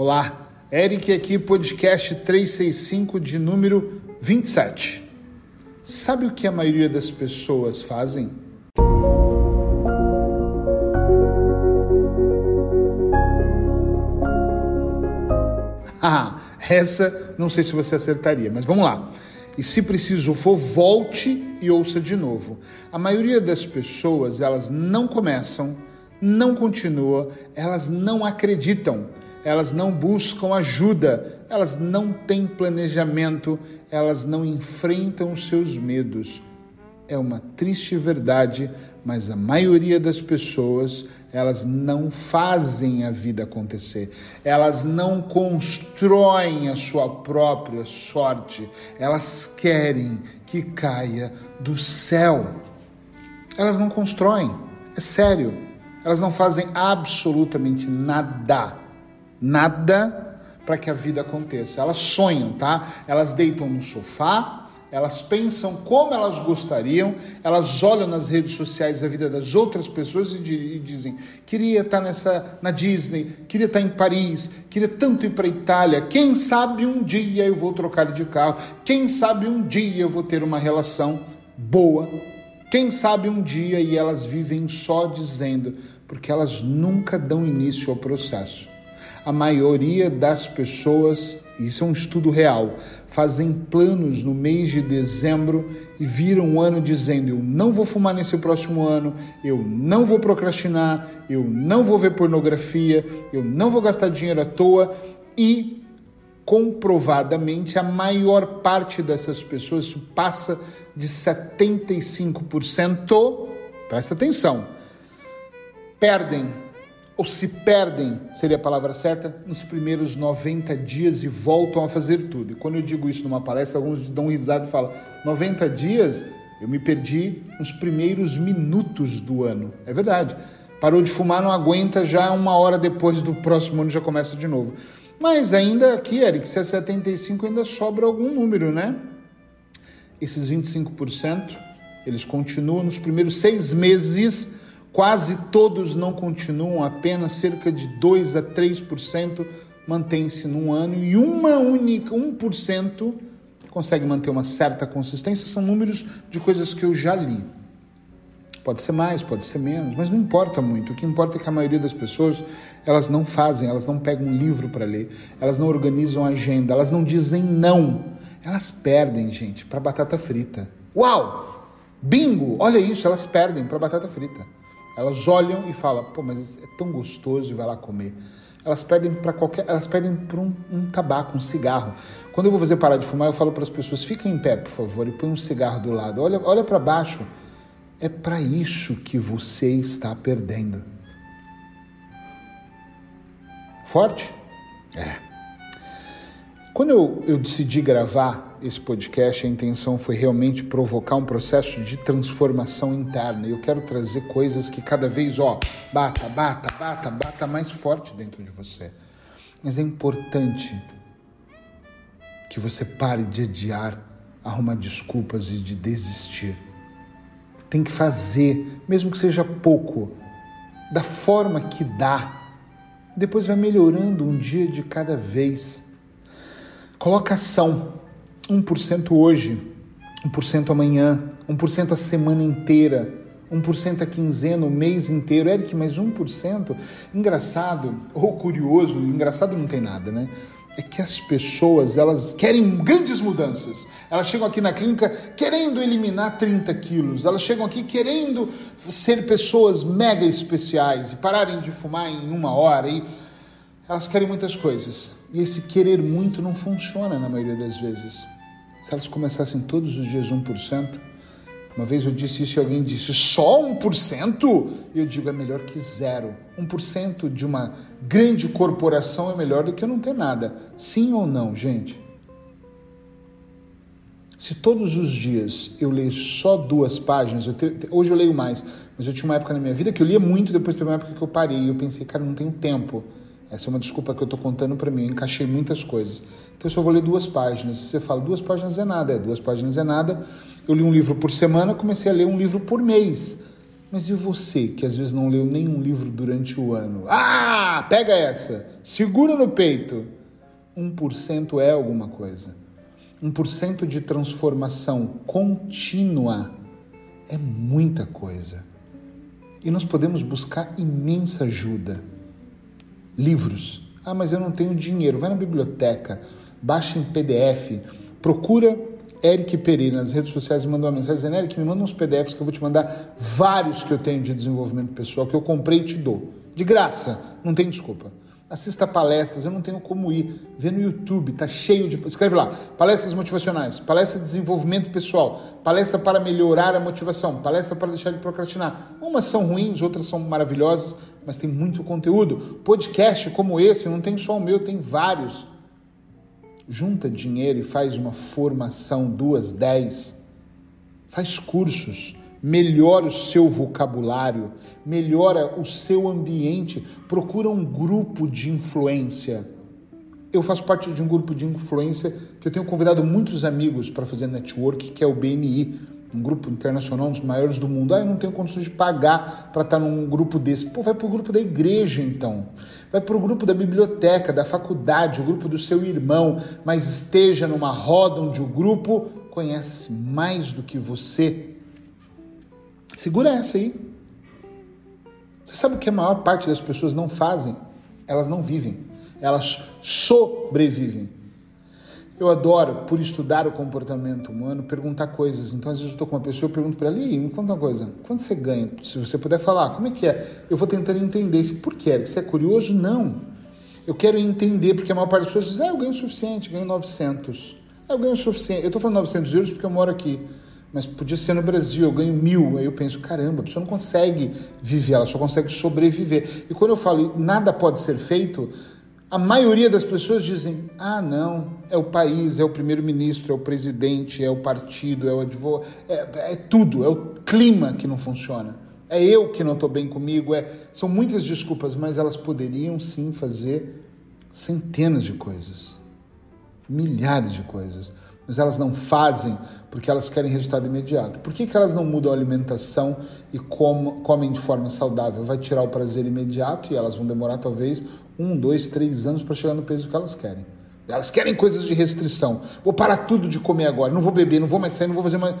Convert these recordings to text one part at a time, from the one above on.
Olá, Eric aqui, podcast 365 de número 27. Sabe o que a maioria das pessoas fazem? Ah, essa não sei se você acertaria, mas vamos lá. E se preciso for, volte e ouça de novo. A maioria das pessoas, elas não começam, não continuam, elas não acreditam, elas não buscam ajuda, elas não têm planejamento, elas não enfrentam os seus medos. É uma triste verdade, mas a maioria das pessoas, elas não fazem a vida acontecer. Elas não constroem a sua própria sorte. Elas querem que caia do céu. Elas não constroem. É sério. Elas não fazem absolutamente nada. Nada para que a vida aconteça. Elas sonham, tá? Elas deitam no sofá, elas pensam como elas gostariam, elas olham nas redes sociais a vida das outras pessoas e, e dizem: queria estar nessa na Disney, queria estar em Paris, queria tanto ir para a Itália. Quem sabe um dia eu vou trocar de carro? Quem sabe um dia eu vou ter uma relação boa? Quem sabe um dia e elas vivem só dizendo, porque elas nunca dão início ao processo. A maioria das pessoas, isso é um estudo real, fazem planos no mês de dezembro e viram o ano dizendo: eu não vou fumar nesse próximo ano, eu não vou procrastinar, eu não vou ver pornografia, eu não vou gastar dinheiro à toa. E comprovadamente a maior parte dessas pessoas passa de 75%, presta atenção, perdem ou se perdem, seria a palavra certa, nos primeiros 90 dias e voltam a fazer tudo. E quando eu digo isso numa palestra, alguns dão um risada e falam: 90 dias? Eu me perdi nos primeiros minutos do ano. É verdade. Parou de fumar, não aguenta, já uma hora depois do próximo ano já começa de novo. Mas ainda aqui, Eric, se é 75, ainda sobra algum número, né? Esses 25%, eles continuam nos primeiros seis meses Quase todos não continuam, apenas cerca de 2 a 3% mantém-se num ano e uma única, 1% consegue manter uma certa consistência. São números de coisas que eu já li. Pode ser mais, pode ser menos, mas não importa muito. O que importa é que a maioria das pessoas, elas não fazem, elas não pegam um livro para ler, elas não organizam agenda, elas não dizem não. Elas perdem, gente, para batata frita. Uau! Bingo! Olha isso, elas perdem para batata frita. Elas olham e falam, pô, mas é tão gostoso e vai lá comer. Elas perdem para qualquer, elas perdem por um, um, tabaco, um cigarro. Quando eu vou fazer parar de fumar, eu falo para as pessoas: fiquem em pé, por favor, e põe um cigarro do lado. Olha, olha para baixo. É para isso que você está perdendo. Forte? É. Quando eu, eu decidi gravar esse podcast, a intenção foi realmente provocar um processo de transformação interna. E eu quero trazer coisas que cada vez, ó, bata, bata, bata, bata mais forte dentro de você. Mas é importante que você pare de adiar, arrumar desculpas e de desistir. Tem que fazer, mesmo que seja pouco, da forma que dá. Depois vai melhorando um dia de cada vez. Coloca ação 1% hoje, 1% amanhã, 1% a semana inteira, 1% a quinzena, o mês inteiro. Eric, mas 1%? Engraçado ou curioso, engraçado não tem nada, né? É que as pessoas, elas querem grandes mudanças. Elas chegam aqui na clínica querendo eliminar 30 quilos. Elas chegam aqui querendo ser pessoas mega especiais e pararem de fumar em uma hora. E elas querem muitas coisas. E esse querer muito não funciona na maioria das vezes. Se elas começassem todos os dias 1%, uma vez eu disse isso e alguém disse, só 1%? E eu digo, é melhor que zero. 1% de uma grande corporação é melhor do que não ter nada. Sim ou não, gente? Se todos os dias eu ler só duas páginas, eu te, hoje eu leio mais, mas eu tinha uma época na minha vida que eu lia muito, depois teve uma época que eu parei e eu pensei, cara, não tenho tempo. Essa é uma desculpa que eu estou contando para mim, eu encaixei muitas coisas. Então eu só vou ler duas páginas. Você fala, duas páginas é nada, é duas páginas é nada. Eu li um livro por semana, comecei a ler um livro por mês. Mas e você, que às vezes não leu nenhum livro durante o ano? Ah, pega essa! Segura no peito! 1% é alguma coisa. 1% de transformação contínua é muita coisa. E nós podemos buscar imensa ajuda. Livros. Ah, mas eu não tenho dinheiro. Vai na biblioteca, baixa em PDF, procura Eric Pereira nas redes sociais e mandou uma mensagem dizendo: Eric, me manda uns PDFs que eu vou te mandar vários que eu tenho de desenvolvimento pessoal, que eu comprei e te dou. De graça, não tem desculpa. Assista palestras, eu não tenho como ir. Vê no YouTube, tá cheio de. Escreve lá: palestras motivacionais, palestra de desenvolvimento pessoal, palestra para melhorar a motivação, palestra para deixar de procrastinar. Umas são ruins, outras são maravilhosas, mas tem muito conteúdo. Podcast como esse, não tem só o meu, tem vários. Junta dinheiro e faz uma formação, duas, dez. Faz cursos melhora o seu vocabulário, melhora o seu ambiente, procura um grupo de influência. Eu faço parte de um grupo de influência que eu tenho convidado muitos amigos para fazer network, que é o BNI, um grupo internacional, um dos maiores do mundo. Ah, eu não tenho condições de pagar para estar num grupo desse. Pô, vai para o grupo da igreja então. Vai para o grupo da biblioteca, da faculdade, o grupo do seu irmão, mas esteja numa roda onde o grupo conhece mais do que você Segura essa aí. Você sabe o que a maior parte das pessoas não fazem? Elas não vivem. Elas sobrevivem. Eu adoro, por estudar o comportamento humano, perguntar coisas. Então, às vezes, eu estou com uma pessoa, eu pergunto para ela, me conta uma coisa, quanto você ganha? Se você puder falar, como é que é? Eu vou tentando entender. Por quê? Você é curioso? Não. Eu quero entender, porque a maior parte das pessoas diz, ah, eu ganho o suficiente, ganho 900. Ah, eu ganho o suficiente. Eu estou falando 900 euros porque eu moro aqui mas podia ser no Brasil, eu ganho mil. Aí eu penso, caramba, a pessoa não consegue viver, ela só consegue sobreviver. E quando eu falo nada pode ser feito, a maioria das pessoas dizem: ah, não, é o país, é o primeiro-ministro, é o presidente, é o partido, é o advogado, é, é, tudo, é o clima que não funciona. É eu que não estou bem comigo. É... São muitas desculpas, mas elas poderiam sim fazer centenas de coisas, milhares de coisas mas elas não fazem porque elas querem resultado imediato. Por que, que elas não mudam a alimentação e com, comem de forma saudável? Vai tirar o prazer imediato e elas vão demorar talvez um, dois, três anos para chegar no peso que elas querem. Elas querem coisas de restrição. Vou parar tudo de comer agora, não vou beber, não vou mais sair, não vou fazer mais.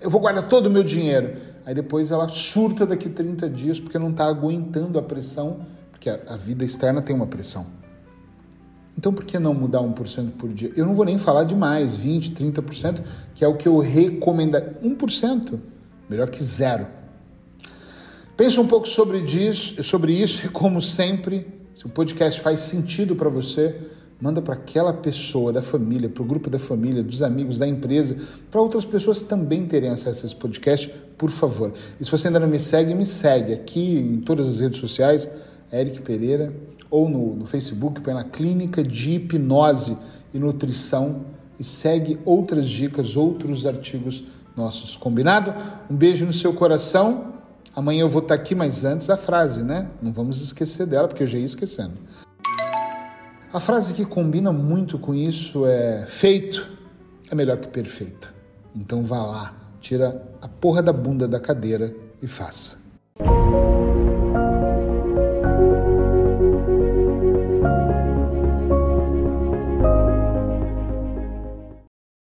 Eu vou guardar todo o meu dinheiro. Aí depois ela surta daqui 30 dias porque não está aguentando a pressão, porque a, a vida externa tem uma pressão. Então, por que não mudar 1% por dia? Eu não vou nem falar de mais, 20%, 30%, que é o que eu recomendo. 1%, melhor que zero. Pensa um pouco sobre, disso, sobre isso e, como sempre, se o podcast faz sentido para você, manda para aquela pessoa da família, para o grupo da família, dos amigos, da empresa, para outras pessoas também terem acesso a esse podcast, por favor. E se você ainda não me segue, me segue aqui em todas as redes sociais, Eric Pereira ou no, no Facebook, põe Clínica de Hipnose e Nutrição e segue outras dicas, outros artigos nossos. Combinado? Um beijo no seu coração. Amanhã eu vou estar aqui, mas antes a frase, né? Não vamos esquecer dela, porque eu já ia esquecendo. A frase que combina muito com isso é: feito é melhor que perfeito. Então vá lá, tira a porra da bunda da cadeira e faça.